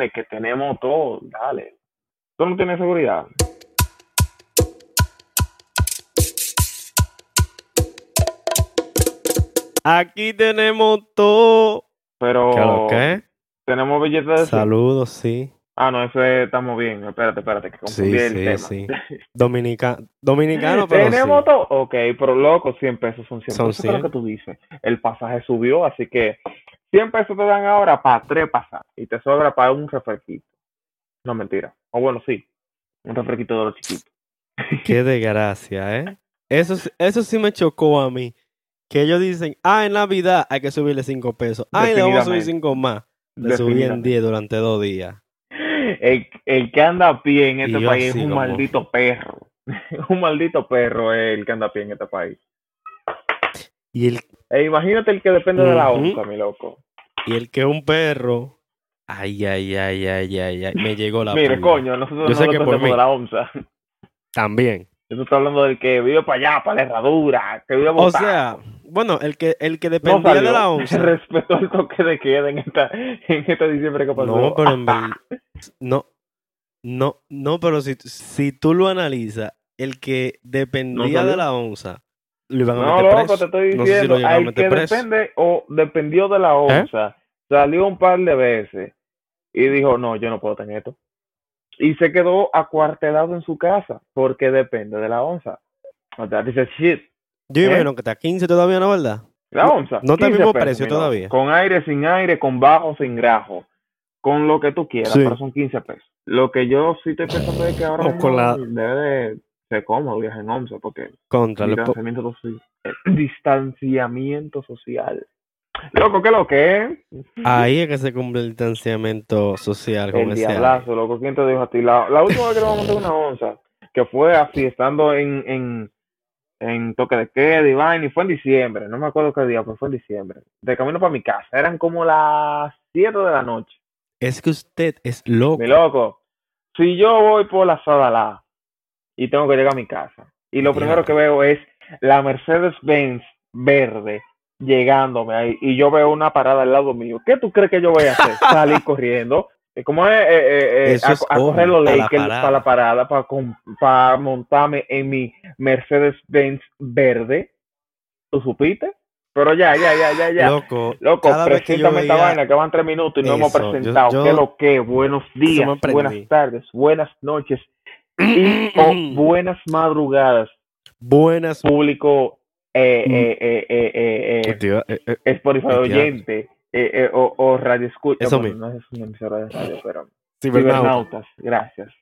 dale, que tenemos todo, dale. ¿Tú no tienes seguridad? Aquí tenemos todo. Pero ¿Qué lo que? tenemos billetes de... Saludos, sí. Ah, no, eso es- estamos bien. Espérate, espérate, que confundí Sí, el sí, tema. sí. Dominica, dominicano, pero Tenemos sí. todo. Ok, pero loco, 100 pesos son 100 Son pesos. Eso es lo 100. que tú dices. El pasaje subió, así que 100 pesos te dan ahora para tres pasajes y te sobra para un refresquito. No, mentira. O bueno, sí. Un refresquito de los chiquitos. Qué desgracia, ¿eh? Eso, sí- eso sí me chocó a mí. Que ellos dicen, ah, en Navidad hay que subirle 5 pesos. Ay, le vamos a subir Definitivamente. 5 más. Le subí en Definitivamente. 10 durante dos días. El, el que anda a pie en este país es un como- maldito perro. un maldito perro es el que anda a pie en este país. Y el, E imagínate el que depende de la onza, mi loco. y el que es un perro. Ay, ay, ay, ay, ay, ay. Me llegó la Mire, coño, nosotros Yo no sé que por mí. de la onza. También. Yo estoy hablando del que vive para allá, para la herradura, que vive O sea, bueno, el que, el que dependía de la onza. Respetó el toque de queda en esta, en este diciembre que pasó. No, pero en verdad. No, no, no, pero si, si tú lo analizas, el que dependía de la onza, lo iban a No, meter loco, preso. te estoy No sé si diciendo, lo llegaron a al que preso. ¿Eh? depende o dependió de la onza, salió un par de veces y dijo, no, yo no puedo tener esto. Y se quedó acuartelado en su casa porque depende de la onza. O sea, dice, shit, Yo ¿Eh? imagino que está a 15 todavía, ¿no, verdad? la onza. no está al 15 mismo precio todavía. Con aire, sin aire, con bajo, sin grajo. Con lo que tú quieras, Sí. pero son 15 pesos. Lo que yo sí estoy pensando es que ahora O mismo con la- debe de ser cómodo viajar en onza porque Contra po- distanciamiento, soci- eh, distanciamiento social. Loco, ¿qué lo que es? Ahí es que se cumple el distanciamiento social El diablazo, loco. ¿Quién te dijo a ti? La, la última vez que nos vamos a montar una onza, que fue así, estando en, en, en toque de queda y vaina, y fue en diciembre. No me acuerdo qué día, pero fue en diciembre. De camino para mi casa. Eran como las 7 de la noche. Es que usted es loco. Mi loco, si yo voy por la Sadalá y tengo que llegar a mi casa, y lo primero que veo es la Mercedes-Benz verde llegándome ahí, y yo veo una parada al lado mío, ¿qué tú crees que yo voy a hacer? Salir corriendo. Eh, ¿Cómo es? Eh, eh, eh, Eso a, es a coger los para la Lakers parada. para la parada, para, para montarme en mi Mercedes-Benz verde. ¿Tú supiste? Pero ya, ya, ya, ya, ya. Loco, Loco, preséntame esta veía- vaina que van tres minutos y no hemos Eso, yo- presentado. yo- ¿Qué lo que? Buenos días, buenas tardes, buenas noches y o buenas madrugadas, Buenas. público eh, Mm. eh, eh, eh, eh, eh, eh, eh, Spotify oyente eh, eh, o, o radio escucha. Eso Bueno, mismo. no es una emisora de radio, pero cibernauta. cibernautas, gracias.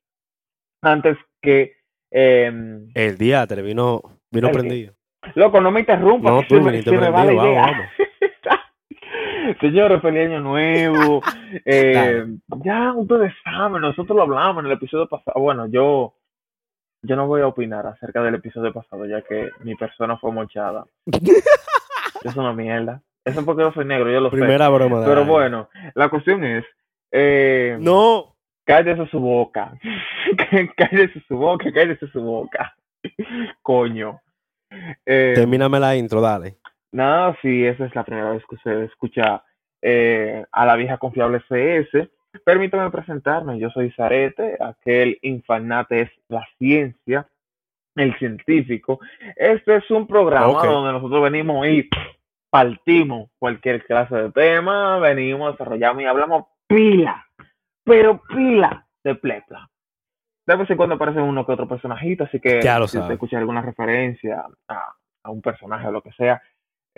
Antes que eh, El diatre vino, vino prendido. Loco, no me interrumpas. No, que tú se me- viniste se me va la prendido, idea. vamos, Señores, feliz año nuevo. Eh, ya ustedes saben, nosotros lo hablamos en el episodio pasado. Bueno, yo, yo no voy a opinar acerca del episodio pasado, ya que mi persona fue mochada. es una mierda. Eso es porque yo soy negro, yo lo sé. Primera broma de Pero bueno, la cuestión es, eh, No. cállese su boca. cállese su boca, cállese su boca. Coño. Eh, Termíname la intro, dale. Nada, si esa es la primera vez que usted escucha eh, a la vieja confiable CS, permítame presentarme. Yo soy Zarete, aquel infanate es la ciencia, el científico. Este es un programa donde nosotros venimos y partimos cualquier clase de tema, venimos, desarrollamos y hablamos pila, pero pila de plepla. De vez en cuando aparece uno que otro personajito, así que Ya lo si usted escucha alguna referencia a, a un personaje o lo que sea,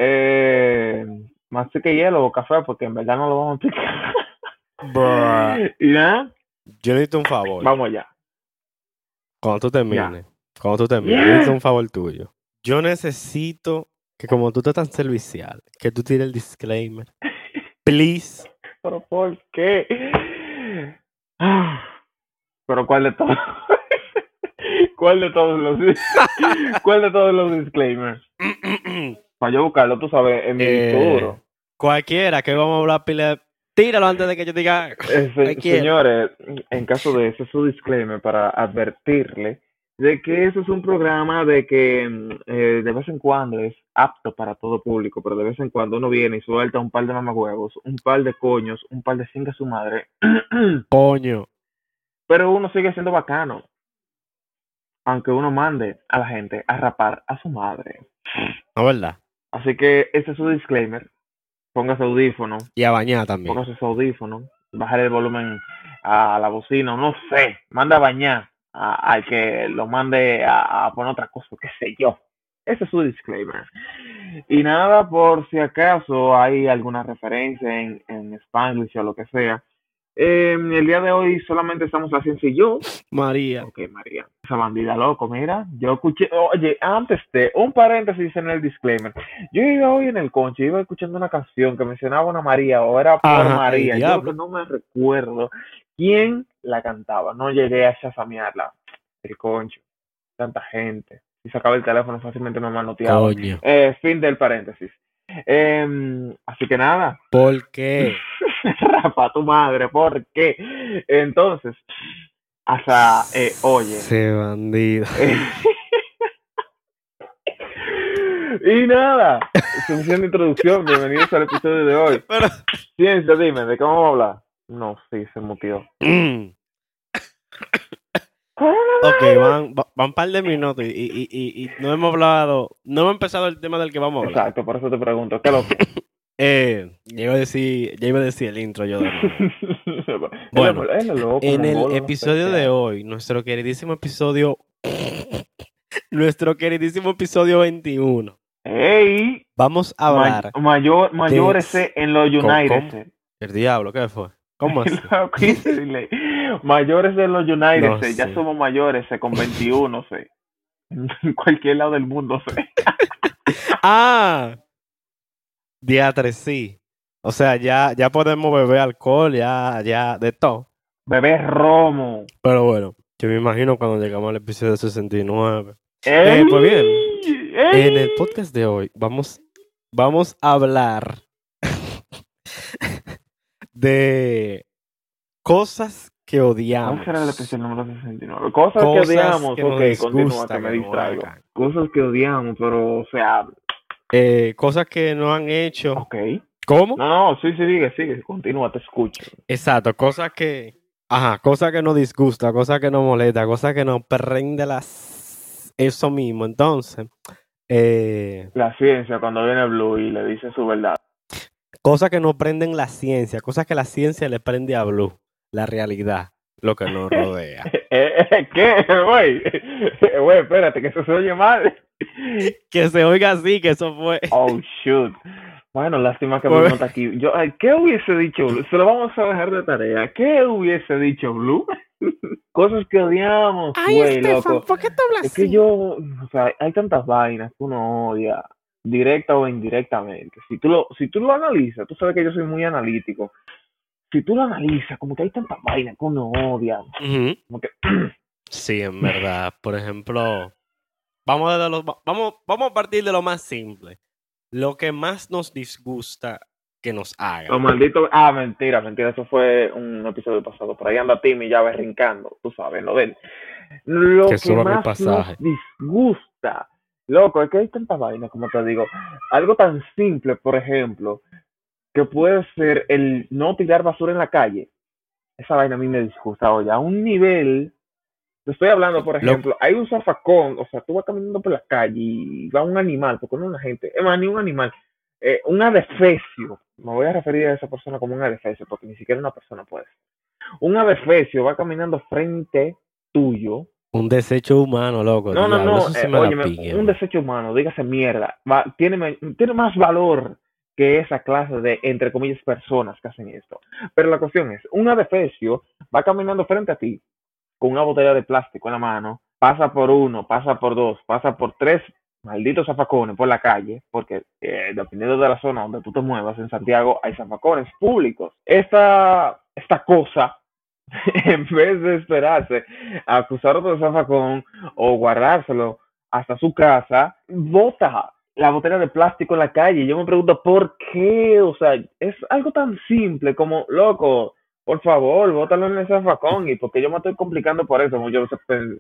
eh, más que hielo o café, porque en verdad no lo vamos a explicar. Bruh. y nada, Yo necesito un favor. vamos allá. Cuando tú termines. Cuando tú termines. Yo necesito un favor tuyo. Yo necesito que como tú estás tan servicial, que tú tires el disclaimer. Please. Pero ¿por qué? Ah, Pero ¿cuál de todos? ¿Cuál de todos los cuál de todos los disclaimers? Para yo buscarlo, tú sabes, en mi Eh, duro. Cualquiera que vamos a hablar pila. Tíralo antes de que yo diga. Eh, se- señores, en caso de ese su disclaimer para advertirle de que eso es un programa de que mm, eh, de vez en cuando es apto para todo público, pero de vez en cuando uno viene y suelta un par de mamagüevos, un par de coños, un par de cinco a su madre, Coño. pero uno sigue siendo bacano, aunque uno mande a la gente a rapar a su madre. No, ¿verdad? Así que ese es su disclaimer. Póngase audífono, Y a bañar también. póngase su audífono, bajar el volumen a la bocina, no sé, manda a bañar al que lo mande a, a poner otra cosa, qué sé yo. Ese es su disclaimer. Y nada, por si acaso hay alguna referencia en, en Spanglish o lo que sea. Eh, el día de hoy solamente estamos la ciencia y yo. María. Ok, María. Esa bandida loco, mira. Yo escuché, oye, antes de, un paréntesis en el disclaimer. Yo iba hoy en el conche, iba escuchando una canción que mencionaba una María o era por Ajá, María. Yo diablo. que no me recuerdo quién la cantaba. No llegué a chasamearla. El concho. Tanta gente. Si sacaba el teléfono fácilmente me manoteaba. Coño. Eh, fin del paréntesis. Em, así que nada. ¿Por qué? Rapa tu madre, ¿por qué? Entonces, hasta, eh, oye. Ese bandido. y nada, suficiente introducción, bienvenidos al episodio de hoy. Pero... Ciencia, dime, ¿de qué vamos a hablar? No, sí, se mutió. Mm. Ok, van, va- van un par de minutos y, y, y, y no hemos hablado, no hemos empezado el tema del que vamos a hablar. Exacto, por eso te pregunto, ¿qué lo que? Eh, ya iba a decir, ya iba a decir el intro yo de. Bueno, En el episodio de hoy, nuestro queridísimo episodio, nuestro queridísimo episodio 21, ¡Ey! vamos a hablar mayor, mayórese en los ¿Cómo- United. el diablo, ¿qué fue? ¿Cómo así? mayores de los United, No ya somos mayores, con 21, sé. En cualquier lado del mundo, sé. Ah, diatre, sí. O sea, ya, ya podemos beber alcohol, ya, ya, de todo. Bebé Romo. Pero bueno, yo me imagino cuando llegamos al episodio 69. ¡Ey! pues bien. ¡Ey! En el podcast de hoy vamos, vamos a hablar de cosas que odiamos. ¿Cuál será el episodio número 69? Cosas, Cosas que odiamos. que ok, continúa, que me distraigo. Cosas que odiamos, pero, o sea, Eh, cosas que no han hecho. ok. ¿Cómo? No, no, sí, sí, sigue, sigue, continúa, te escucho. Exacto, cosas que. Ajá, cosas que nos disgusta, cosas que nos molesta, cosas que nos prende las. Eso mismo. Entonces, eh, La ciencia, cuando viene Blue y le dice su verdad. cosas que nos prenden la ciencia, cosas que la ciencia le prende a Blue, la realidad, lo que nos rodea. Eh, eh, ¿Qué, güey? Güey, espérate, que eso se oye mal. que se oiga así, que eso fue. Oh, shoot. Bueno, lástima que Pues- Blue no está aquí. Yo, ay, ¿Qué hubiese dicho Blue? Se lo vamos a dejar de tarea. ¿Qué hubiese dicho Blue? Cosas que odiamos, güey, loco. ¿por qué te hablas Es que yo, o sea, hay tantas vainas que uno odia, directa o indirectamente. Si tú lo, si tú lo analizas, tú sabes que yo soy muy analítico. Si tú lo analizas, como que hay tantas vainas que uno odia. Como que, Sí, en verdad. Por ejemplo, vamos, de los, vamos, vamos a partir de lo más simple. Lo que más nos disgusta que nos hagan. Los malditos. Ah, mentira, mentira. Eso fue un episodio pasado. Por ahí anda Timmy ya berrincando. Tú sabes, lo de él. Lo Que más pasaje. nos disgusta. Loco, es que hay tanta vaina, como te digo. Algo tan simple, por ejemplo, que puede ser el no tirar basura en la calle. Esa vaina a mí me disgusta. Oye, a un nivel. Te estoy hablando, por Lo- ejemplo, hay un zafacón, o sea, tú vas caminando por la calle y va un animal, porque no es una gente, es más, ni un animal, eh, un adefesio, me voy a referir a esa persona como un adefesio, porque ni siquiera una persona puede ser. Un adefesio va caminando frente tuyo. Un desecho humano, loco. No, no, no, eh, óyeme, un desecho humano, dígase mierda, va, tiene, tiene más valor que esa clase de, entre comillas, personas que hacen esto. Pero la cuestión es, un adefesio va caminando frente a ti con una botella de plástico en la mano, pasa por uno, pasa por dos, pasa por tres malditos zafacones por la calle, porque eh, dependiendo de la zona donde tú te muevas en Santiago, hay zafacones públicos. Esta, esta cosa, en vez de esperarse a acusar otro zafacón o guardárselo hasta su casa, bota la botella de plástico en la calle. Yo me pregunto por qué, o sea, es algo tan simple como, loco, por favor, bótalo en el zafacón. Y porque yo me estoy complicando por eso, muchos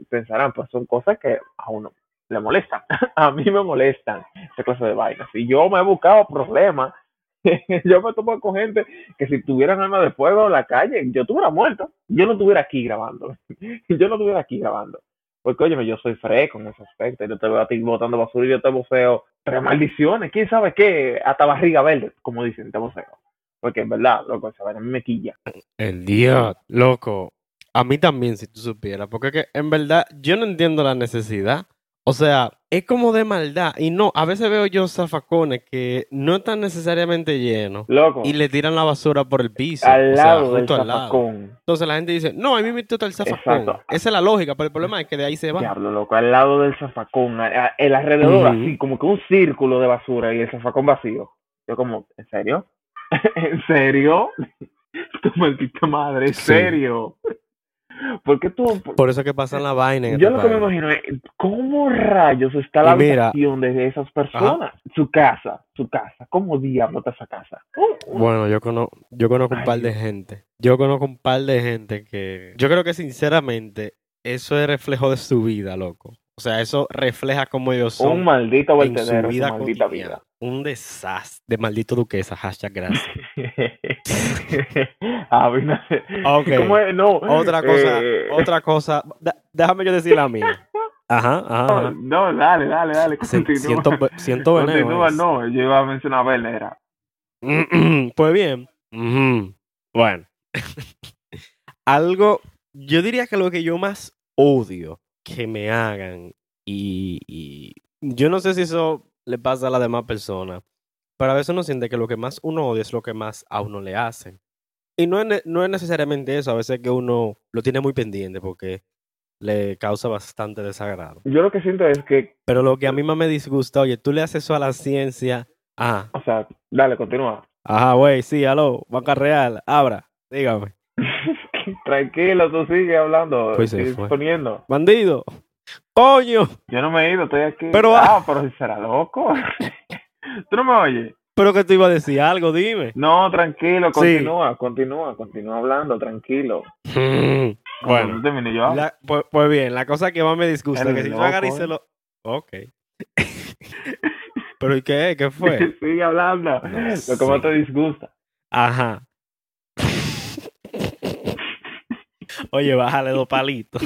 pensarán, pues son cosas que a uno le molestan. a mí me molestan esa clase de vainas. Y yo me he buscado problemas. yo me topo con gente que si tuvieran arma de fuego en la calle, yo estuviera muerto. Yo no estuviera aquí grabando. yo no estuviera aquí grabando. Porque, oye, yo soy fresco en ese aspecto. Yo te veo a ti botando basura y yo te bofeo. Tres maldiciones. ¿Quién sabe qué? Hasta barriga verde, como dicen, te bofeo. Porque en verdad, loco, esa a mí me quilla. El día, loco. A mí también, si tú supieras. Porque que, en verdad, yo no entiendo la necesidad. O sea, es como de maldad. Y no, a veces veo yo zafacones que no están necesariamente llenos. Loco. Y le tiran la basura por el piso. Al lado del zafacón. Entonces la gente dice, no, a mí me está el zafacón. Esa es la lógica, pero el problema es que de ahí se va. Diablo, loco, al lado del zafacón. El alrededor, así, como que un círculo de basura y el zafacón vacío. Yo como, ¿en serio? ¿En serio? tu maldita madre, ¿en serio? Porque tú. Por eso que pasa la vaina. yo este lo que me imagino es, ¿cómo rayos está la habitación de esas personas? Su casa, su casa. ¿Cómo diablo está esa casa? Uh, uh. Bueno, yo, conozco, yo conozco un par de gente. Yo conozco un par de gente que. Yo creo que sinceramente, eso es reflejo de su vida, loco. O sea, eso refleja cómo ellos son. Un maldito vertedero, su vida maldita vida. Un desastre de maldito duquesa, hashtag gracias. okay. no, otra cosa, eh, otra cosa. déjame yo decir la mía. Ajá, ajá. No, dale, dale, dale. Continúa. Siento, siento veneno. Continúa, no, yo iba a mencionar a pues bien. Bueno. Algo, yo diría que lo que yo más odio que me hagan y, yo no sé si eso le pasa a las demás personas, pero a veces uno siente que lo que más uno odia es lo que más a uno le hacen. Y no es, no es necesariamente eso, a veces que uno lo tiene muy pendiente porque le causa bastante desagrado. Yo lo que siento es que... Pero lo que a mí más me disgusta, oye, tú le haces eso a la ciencia... Ajá. O sea, dale, continúa. Ajá, güey, sí, aló, banca real, abra, dígame. Tranquilo, tú sigue hablando. Pues se poniendo. Bandido. Coño. Yo no me he ido, estoy aquí. Pero, ah, pero si será loco. ¿Tú no me oyes? Pero que te iba a decir algo, dime. No, tranquilo, continúa, continúa, continúa hablando, tranquilo. bueno, pues, pues, bien, la cosa que más me disgusta es que si tú agarras y se lo... Ok. ¿Pero y qué? ¿Qué fue? Sigue hablando. lo que más te disgusta. Ajá. Oye, bájale dos palitos.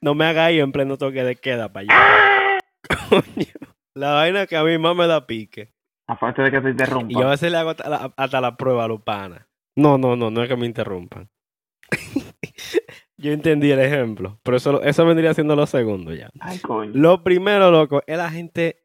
No me hagas ir en pleno toque de queda para allá. Coño. La vaina que a mí más me da pique. Aparte de que te interrumpa. Y yo a veces le hago hasta la, prueba a los panas. No, no, no, no es que me interrumpan. yo entendí el ejemplo. Pero eso, eso vendría siendo lo segundo ya. Ay, coño. Lo primero, loco, es la gente.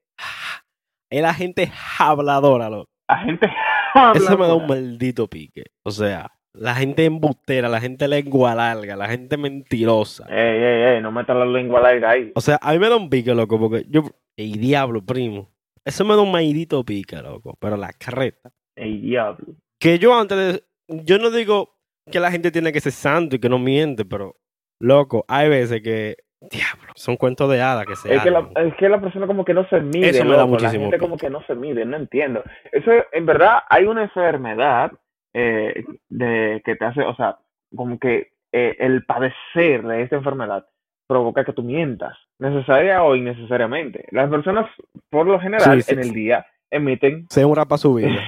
Es la gente habladora, loco. La gente habladora. Eso me da un maldito pique. O sea, la gente embustera, la gente lengua larga, la gente mentirosa. Ey, ey, ey, no metas la lengua larga ahí. O sea, a mí me da un pique, loco, porque yo. Ey, diablo, primo. Eso me da un maidito pique, loco. Pero la carreta. Ey, diablo. Que yo antes de. Yo no digo que la gente tiene que ser santo y que no miente, pero. Loco, hay veces que. Diablo, son cuentos de hadas que se es que, la, es que la persona como que no se mide. Eso me da muchísimo. La gente como que no se mide, no entiendo. Eso, en verdad, hay una enfermedad eh, de que te hace, o sea, como que eh, el padecer de esta enfermedad provoca que tú mientas, necesaria o innecesariamente. Las personas, por lo general, en el día emiten... Se un rapa su vida.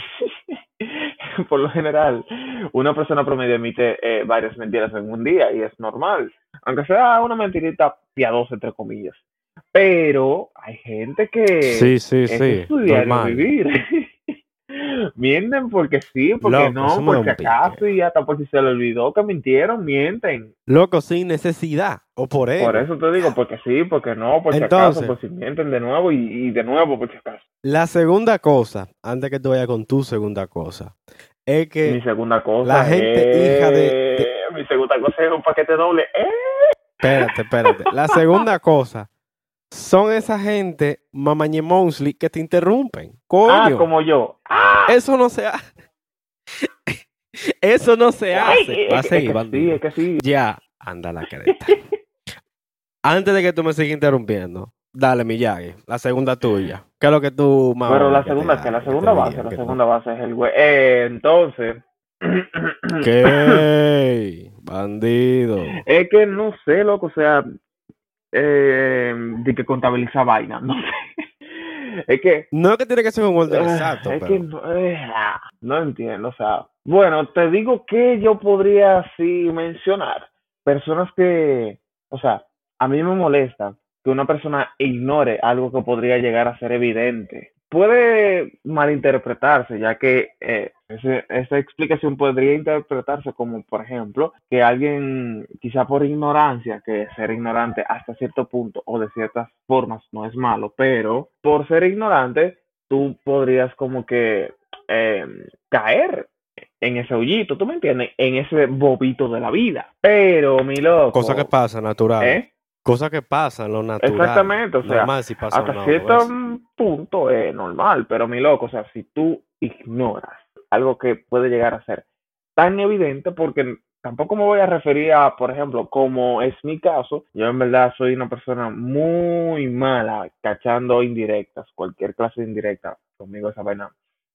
por lo general, una persona promedio emite eh, varias mentiras en un día y es normal, aunque sea una mentirita piadosa, entre comillas. Pero hay gente que sí, sí, sí, vivir. Mienten porque sí, porque no, porque acaso y hasta por si se le olvidó que mintieron, mienten. Loco, sin necesidad, o por eso. Por eso te digo, porque sí, porque no, por si acaso, por si mienten de nuevo y, de nuevo por si acaso. La segunda cosa, antes que te vaya con tu segunda cosa, es que... Mi segunda cosa La gente hija de, Mi segunda cosa es un paquete doble. ¡Eh! Espérate, espérate. La segunda cosa son esa gente mamañe monsly que te interrumpen. Coño. Ah, como yo. ¡Ah! Eso no se hace. Eso no se hace. Va a seguir, sí, es que sí. Ya, anda la careta. Antes de que tú me sigas interrumpiendo, dale, Miyagi, la segunda tuya. ¿Qué es lo que tú más Pero la segunda, que la segunda base, la segunda base es el güey. Eh, entonces, ¿Qué? Bandido. Es que no sé, loco, o sea, eh, de que contabiliza vaina, no sé. Es que No es que tiene que ser un orden Ah, exacto, es pero... que no, eh, ah, no entiendo, o sea, bueno, te digo que yo podría así mencionar personas que, o sea, a mí me molesta que una persona ignore algo que podría llegar a ser evidente. Puede malinterpretarse, ya que eh, ese- esa explicación podría interpretarse como, por ejemplo, que alguien, quizá por ignorancia, que ser ignorante hasta cierto punto o de ciertas formas no es malo, pero por ser ignorante tú podrías como que eh, caer en ese hoyito, ¿tú me entiendes? En ese bobito de la vida. Pero, mi loco. Cosa que pasa, natural. ¿eh? Cosa que pasa en lo natural. Exactamente, o sea, Normal si pasa Hasta cierto vez. punto es normal, pero mi loco, o sea, si tú ignoras algo que puede llegar a ser tan evidente, porque tampoco me voy a referir a, por ejemplo, como es mi caso, yo en verdad soy una persona muy mala cachando indirectas, cualquier clase de indirecta, conmigo esa vaina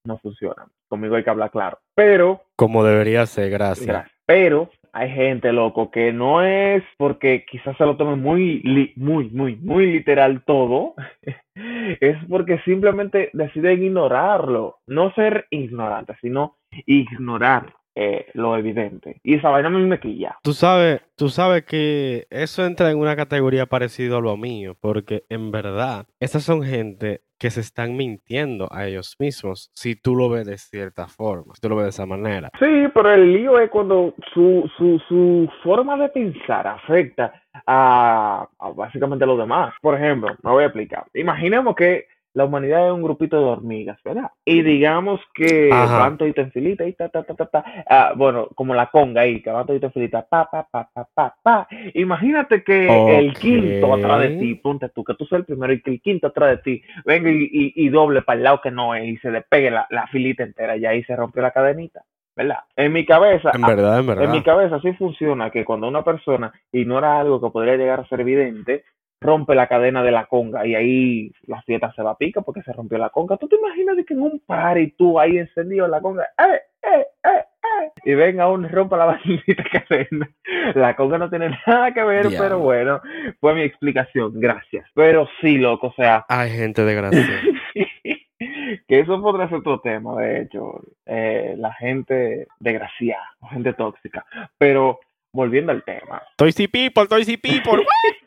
no funciona, conmigo hay que hablar claro, pero Como debería ser, gracias. Gracias. Pero hay gente, loco, que no es porque quizás se lo tome muy, muy, muy, muy literal todo. es porque simplemente deciden ignorarlo. No ser ignorante, sino ignorar eh, lo evidente. Y esa vaina a mí me quilla. Tú sabes, tú sabes que eso entra en una categoría parecida a lo mío, porque en verdad, esas son gente que se están mintiendo a ellos mismos, si tú lo ves de cierta forma, si tú lo ves de esa manera. Sí, pero el lío es cuando su, su, su forma de pensar afecta a, a básicamente lo demás. Por ejemplo, me voy a explicar. Imaginemos que la humanidad es un grupito de hormigas, ¿verdad? Y digamos que Ajá. van todito en filita y ta, ta, ta, ta, ta. Ah, bueno, como la conga ahí, que van todito en filita, pa, pa, pa, pa, pa, pa. Imagínate que el quinto atrás de ti, ponte tú, que tú seas el primero y que el quinto atrás de ti venga y, y, y doble para el lado que no es y se le pegue la, la filita entera y ahí se rompió la cadenita. ¿Verdad? En mi cabeza, En verdad, en en mi verdad. cabeza sí funciona que cuando una persona ignora algo que podría llegar a ser evidente, rompe la cadena de la conga y ahí la fiesta se va a pica porque se rompió la conga. ¿Tú te imaginas de que en un party tú ahí encendido en la conga, ¡eh, eh, eh, eh! Y venga uno y rompa la maldita cadena. La conga no tiene nada que ver, pero bueno, fue mi explicación, gracias. Pero sí, loco, o sea, Hay gente desgraciada. que eso podría ser otro tema, de hecho, eh, la gente desgraciada, la gente tóxica. Pero volviendo al tema, Toysy People, Toysy People.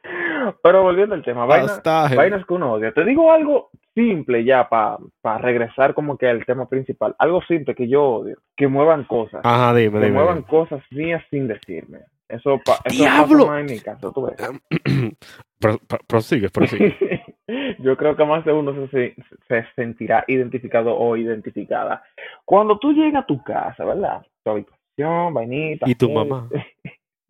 pero volviendo al tema, vaina- Hasta vainas que uno odia. Te digo algo simple ya para regresar como que al tema principal, algo simple que yo odio, que muevan cosas, Ajá, dime, que dime. muevan cosas mías sin decirme. Eso, pa- eso ¡Diablo! pasa más en mi caso, tú ves. Pro- pro- prosigue, prosigue. Yo creo que más de uno se, se sentirá identificado o identificada. Cuando tú llegas a tu casa, ¿verdad? Tu habitación, vainita. ¿Y tu eh, mamá?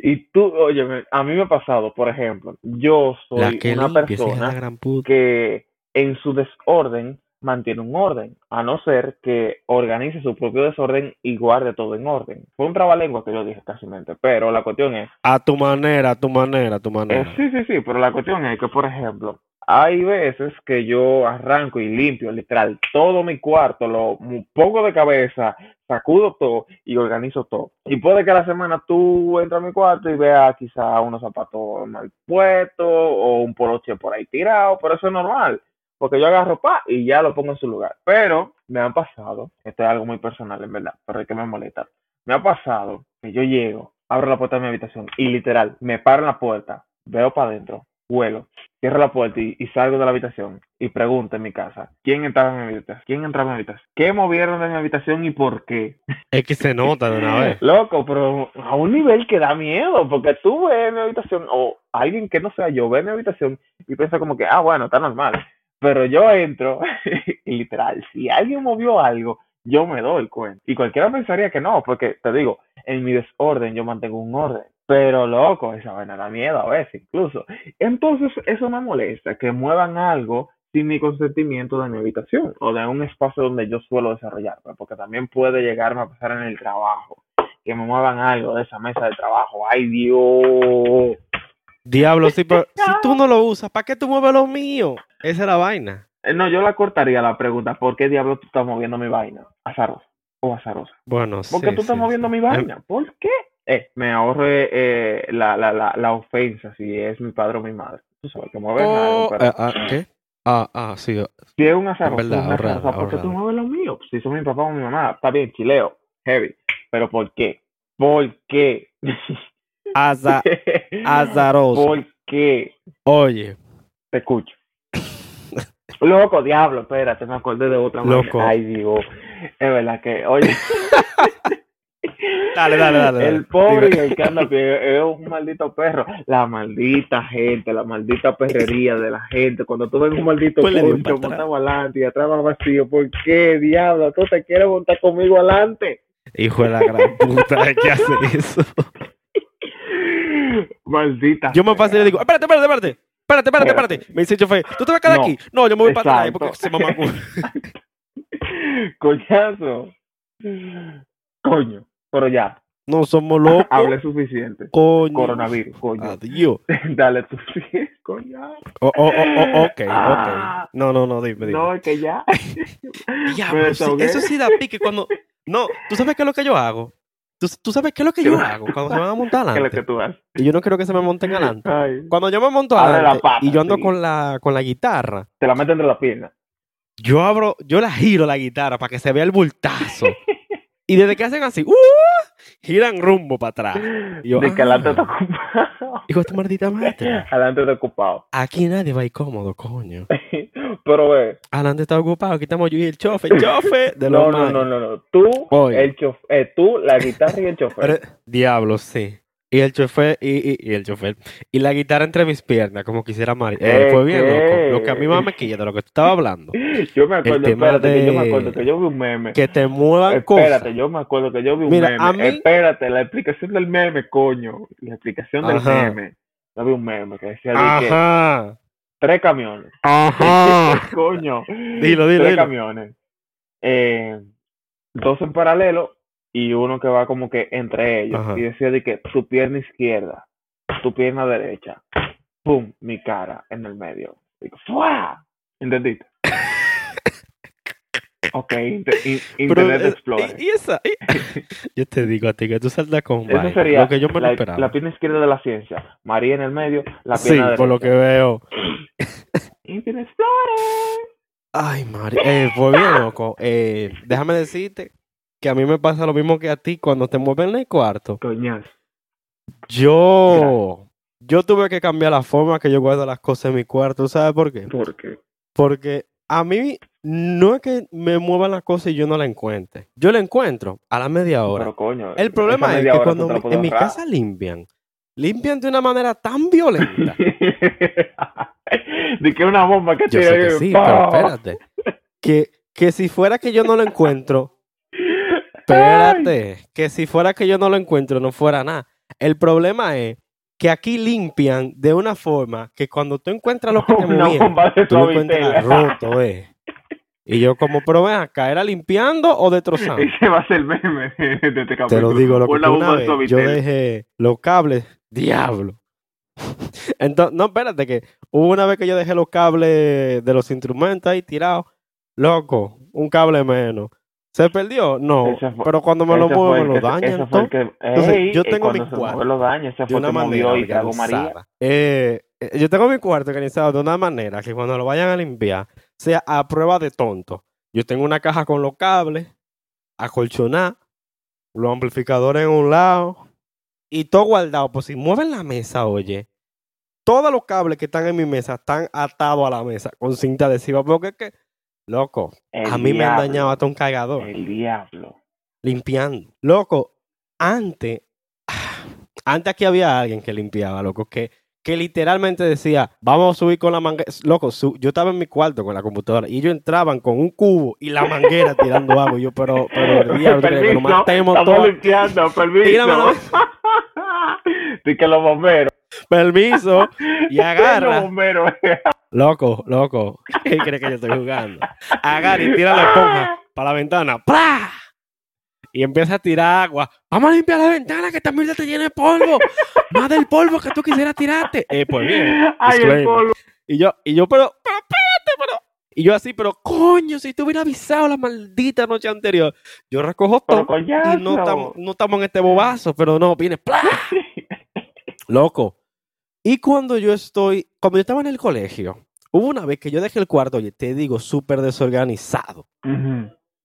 Y tú, oye, a mí me ha pasado, por ejemplo, yo soy que una limpia, persona que en su desorden mantiene un orden, a no ser que organice su propio desorden y guarde todo en orden. Fue un trabalengua que yo dije casi pero la cuestión es A tu manera, a tu manera, a tu eh, manera. sí, sí, sí, pero la cuestión es que, por ejemplo, hay veces que yo arranco y limpio literal todo mi cuarto, lo mu- pongo de cabeza, sacudo todo y organizo todo. Y puede que la semana tú entres a mi cuarto y veas quizá unos zapatos mal puestos o un poloche por ahí tirado, pero eso es normal, porque yo agarro pa y ya lo pongo en su lugar. Pero me han pasado, esto es algo muy personal en verdad, pero es que me molesta. Me ha pasado que yo llego, abro la puerta de mi habitación y literal me paro en la puerta, veo para adentro, huelo, cierro la puerta y, y salgo de la habitación y pregunto en mi casa, ¿quién entraba en mi habitación? ¿Quién entraba en mi habitación? ¿Qué movieron de mi habitación y por qué? Es que se nota de una vez. Loco, pero a un nivel que da miedo, porque tú ves mi habitación o alguien que no sea yo ve mi habitación y piensa como que, ah, bueno, está normal. Pero yo entro y literal, si alguien movió algo, yo me doy cuenta. Y cualquiera pensaría que no, porque te digo, en mi desorden yo mantengo un orden. Pero loco, esa vaina da miedo a veces incluso. Entonces eso me molesta, que muevan algo sin mi consentimiento de mi habitación o de un espacio donde yo suelo desarrollarme, porque también puede llegarme a pasar en el trabajo, que me muevan algo de esa mesa de trabajo. ¡Ay, Dios! Diablo, sí, pero si tú no lo usas, ¿para qué tú mueves lo mío? Esa es la vaina. Eh, No, yo la cortaría la pregunta, ¿por qué diablos tú estás moviendo mi vaina? Azaroso. o azarosa? Bueno, Porque sí, tú estás sí, moviendo sí. mi Em, vaina. ¿Por qué? Eh, me ahorre eh, la, la, la, la ofensa si es mi padre o mi madre. Tú sabes que pero eh, ah, ¿Qué? Ah, ah, sí. oh, si es un azaroso, verdad, es un ahorrado, azaroso, ¿por qué tú mueves lo mío? Si son mi papá o mi mamá, está bien, chileo, heavy. Pero ¿por qué? ¿Por qué? aza- azaroso. ¿Por qué? Oye, Te escucho. Loco, diablo, espérate, me acordé de otra. Loco. Ay, Dios. Es verdad que, oye. Dale, dale, dale. El pobre y el que anda es un maldito perro. La maldita gente, la maldita perrería de la gente. Cuando tú ves un maldito poncho montado adelante y atrás va vacío, ¿por qué, diablo? ¿Tú te quieres montar conmigo adelante? hijo de la gran puta, ¿qué hace eso? Maldita. Yo me paso y le digo, espérate, espérate, espérate. Espérate, espérate, Espérate. Me dice el chofer, ¿tú te vas a quedar No. aquí? No, yo me voy para atrás porque se mamá. Coñazo. Coño. Pero ya, No somos locos. hablé suficiente. Coño. Coronavirus, coño. Adiós. Dale tú sí, coño. Oh, oh, oh, oh, ok, Ah. ok. No, no, no, dime, dime. No, es que ya. Me sí, desahogué. eso sí da pique cuando. No, ¿tú sabes qué es lo que yo hago? ¿Tú, tú sabes qué es lo que ¿Qué yo hago cuando se van a montar ¿Qué es lo que adelante? tú haces? Y yo no quiero que se me monten adelante. Ay, Cuando yo me monto adelante pata, y yo ando sí. con la con la guitarra, te la meten entre las piernas. yo abro, yo la giro la guitarra para que se vea el bultazo. Y desde que hacen así, ¡uh! giran rumbo para atrás. Y yo, de que adelante ah. está ocupado. Hijo de tu maldita madre. adelante está ocupado. Aquí nadie va a ir cómodo, coño. Pero ve, Adelante está ocupado, aquí estamos yo y el chofe, el chofe de los no, no, no, no, no. Tú, Oye. el chofer, eh, tú, la guitarra y el chofer. Diablo, sí. Y el chofer, y, y, y el chofer. Y la guitarra entre mis piernas, como quisiera Mari. Eh, ¿Eh, fue bien, loco. Lo que a mí más me quilla de lo que tú estabas hablando. Yo me acuerdo, espérate, que yo me acuerdo que yo vi un meme. Que te muevan Espérate, cosas. yo me acuerdo que yo vi un Mira, meme. mí- Espérate, la explicación del meme, coño. La explicación del Ajá. meme. Yo vi un meme que decía que Ajá. tres camiones. Ajá. coño. Dilo, dilo, tres dilo. camiones. Eh, dos en paralelo y uno que va como que entre ellos. Ajá. Y decía de que tu pierna izquierda, tu pierna derecha, pum, mi cara en el medio. Digo, ¡fua! ¿Entendiste? ok, Pero, Internet eh, Explorer. y, y esa. y- Yo te digo a ti que tú saltas con Eso vaina, sería lo que yo me lo la, esperaba. la pierna izquierda de la ciencia, María en el medio, la sí, pierna por lo que derecha. veo. Internet Explorer. Ay, Mari. Eh, fue bien, loco. Eh, déjame decirte que a mí me pasa lo mismo que a ti cuando te mueven en el cuarto. Coñazo. Yo. Yo tuve que cambiar la forma que yo guardo las cosas en mi cuarto. ¿Sabes por qué? ¿Por qué? Porque a mí no es que me muevan las cosas y yo no la encuentre. Yo la encuentro a la media hora. Pero coño. El problema es que cuando la en mi casa limpian, limpian de una manera tan violenta. de que una bomba que Yo sé que sí, pero espérate. Que, que si fuera que yo no lo encuentro, espérate, que si fuera que yo no lo encuentro, no fuera nada. El problema es que aquí limpian de una forma que cuando tú encuentras lo que te movían, de tú lo encuentras roto, eh. Y yo como, pero ven acá, ¿era limpiando o destrozando? Ese va a ser el meme de este capítulo. Te lo digo, lo que Una de vez yo dejé los cables, diablo. Entonces, no, espérate, que hubo una vez que yo dejé los cables de los instrumentos ahí tirados. Loco, un cable menos. ¿Se perdió? No, fue- pero cuando me lo fue me lo dañan yo tengo mi cuarto de una que manera movió y trago María. organizada. Eh, eh, yo tengo mi cuarto organizado de una manera que cuando lo vayan a limpiar sea a prueba de tonto. Yo tengo una caja con los cables, acolchonada, los amplificadores en un lado y todo guardado. Pues si mueven la mesa, oye, todos los cables que están en mi mesa están atados a la mesa con cinta adhesiva. Porque es que, loco, El a mí me han diablo, dañado hasta un cargador El diablo. limpiando. Loco, antes, antes aquí había alguien que limpiaba, loco, que, que literalmente decía, vamos a subir con la manguera. Loco, su- yo estaba en mi cuarto con la computadora y ellos entraban con un cubo y la manguera tirando agua. Y yo, pero, pero, diablo, ¿tú crees que nos Permiso, matemos estamos todos? limpiando, permiso. Dice que los bomberos. Permiso. Y agarra. Loco, loco. ¿Qué crees que yo estoy jugando? Agarra y tira la esponja para la ventana. ¡Pra! Y empieza a tirar agua. Vamos a limpiar la ventana que esta mierda te llena de polvo. Más del polvo que tú quisieras tirarte. Eh, pues bien. Ay, el polvo. Y yo, y yo, pero, pero. Y yo así, pero coño, si te hubiera avisado la maldita noche anterior, yo recojo todo y no estamos no en este bobazo, pero no, viene, ¡plá! loco. Y cuando yo estoy, cuando yo estaba en el colegio, hubo una vez que yo dejé el cuarto, oye, te digo, súper desorganizado.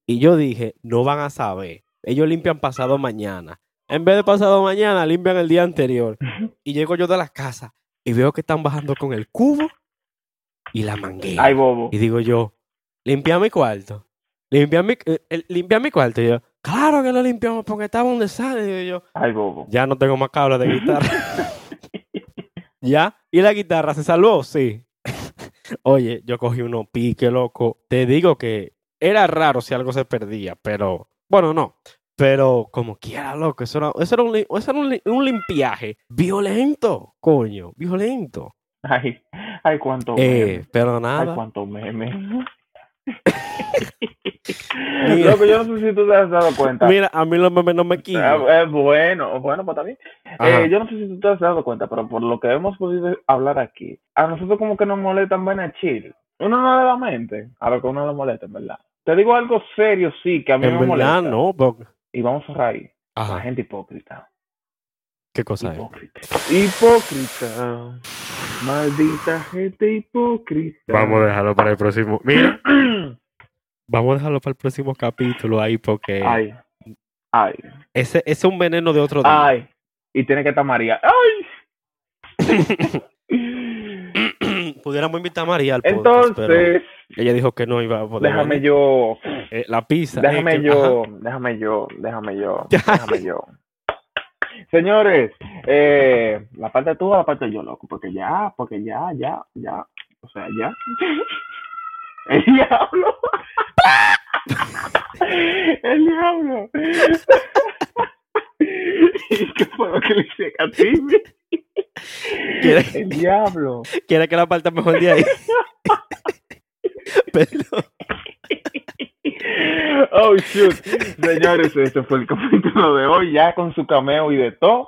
Y yo dije, no van a saber. Ellos limpian pasado mañana. En vez de pasado mañana, limpian el día anterior. Y llego yo de la casa y veo que están bajando con el cubo y la manguera. Ay, bobo. Y digo yo, limpia mi cuarto. Limpia mi, eh, eh, limpia mi cuarto. Y yo, claro que lo limpiamos porque estaba un desastre. Y yo, Ay, bobo. ya no tengo más cables de guitarra. ¿Ya? ¿Y la guitarra se salvó? Sí. Oye, yo cogí uno pique, loco. Te digo que era raro si algo se perdía, pero bueno, no. Pero como quiera, loco, eso era, eso era, un, eso era un, un limpiaje violento, coño, violento. Ay, ay, cuánto Eh, meme. pero Ay, nada. cuánto meme. Mira. Loco, yo no sé si tú te has dado cuenta. Mira, a mí los memes no me Ah, quillan. eh, bueno, bueno, pues también. Eh, yo no sé si tú te has dado cuenta, pero por lo que hemos podido hablar aquí, a nosotros como que nos molestan buena chill. Uno no le da mente a lo que uno le molesta, en verdad. Te digo algo serio, sí, que a mí En me molesta. verdad, no. porque- Y vamos a raíz. La gente hipócrita. ¿Qué cosa es? Hipócrita. Hipócrita. Maldita gente hipócrita. Vamos a dejarlo para el próximo. Mira, vamos a dejarlo para el próximo capítulo ahí porque Ay. Ay. ese, ese es un veneno de otro día. Ay. Y tiene que estar María. Ay. Pudiéramos invitar a María al podcast, pero Entonces, ella dijo que no iba a poder. déjame venir. yo. Eh, la pizza. eh, Déjame yo, déjame yo, déjame yo, déjame yo. Señores, eh, la parte tú o la parte yo, loco, porque ya, porque ya, ya, ya, o sea, ya. El diablo. El diablo. ¿Y qué fue lo que le hice a ti? ¿Quiere, El diablo. quiere que la parte mejor de ahí. Perdón. Oh, shoot. Señores, este fue el capítulo de hoy, ya con su cameo y de todo.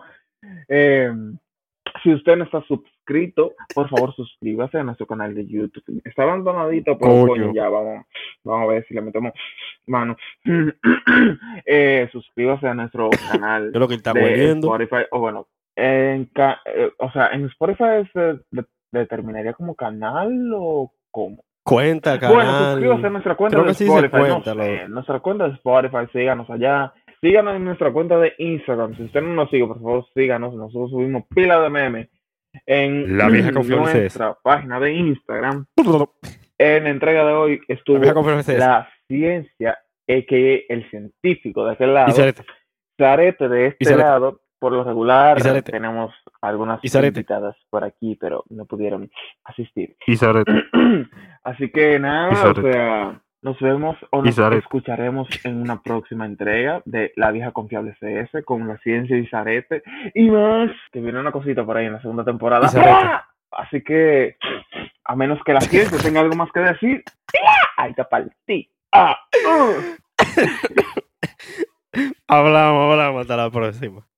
Eh, si usted no está suscrito, por favor suscríbase a nuestro canal de YouTube. Está abandonadito, pero Coño. ya vamos, vamos a ver si le metemos mano. eh, suscríbase a nuestro canal Yo lo que está de. Spotify, o bueno, en ca- eh, o sea, en Spotify se de- determinaría como canal o cómo. Cuenta, Bueno, canal. suscríbase a nuestra cuenta Creo de que sí se Spotify. cuenta, no sé, lo- nuestra cuenta de Spotify, síganos allá. Síganos en nuestra cuenta de Instagram. Si usted no nos sigue, por favor, síganos. Nosotros subimos pila de memes en La vieja confiable es nuestra página de Instagram. En la entrega de hoy La estuvo es la ciencia, que el científico de aquel lado. Y Zarete. Zarete de este lado, por lo regular, tenemos algunas invitadas por aquí, pero no pudieron asistir. Así que nada, o sea, nos vemos o nos escucharemos en una próxima entrega de La Vieja Confiable CS con la ciencia y Zarete y más, que viene una cosita por ahí en la segunda temporada. ¡Ah! Así que, a menos que la ciencia tenga algo más que decir, ¡ah! ahí te partí. ¡Ah! ¡Uh! Hablamos, hablamos. Hasta la próxima.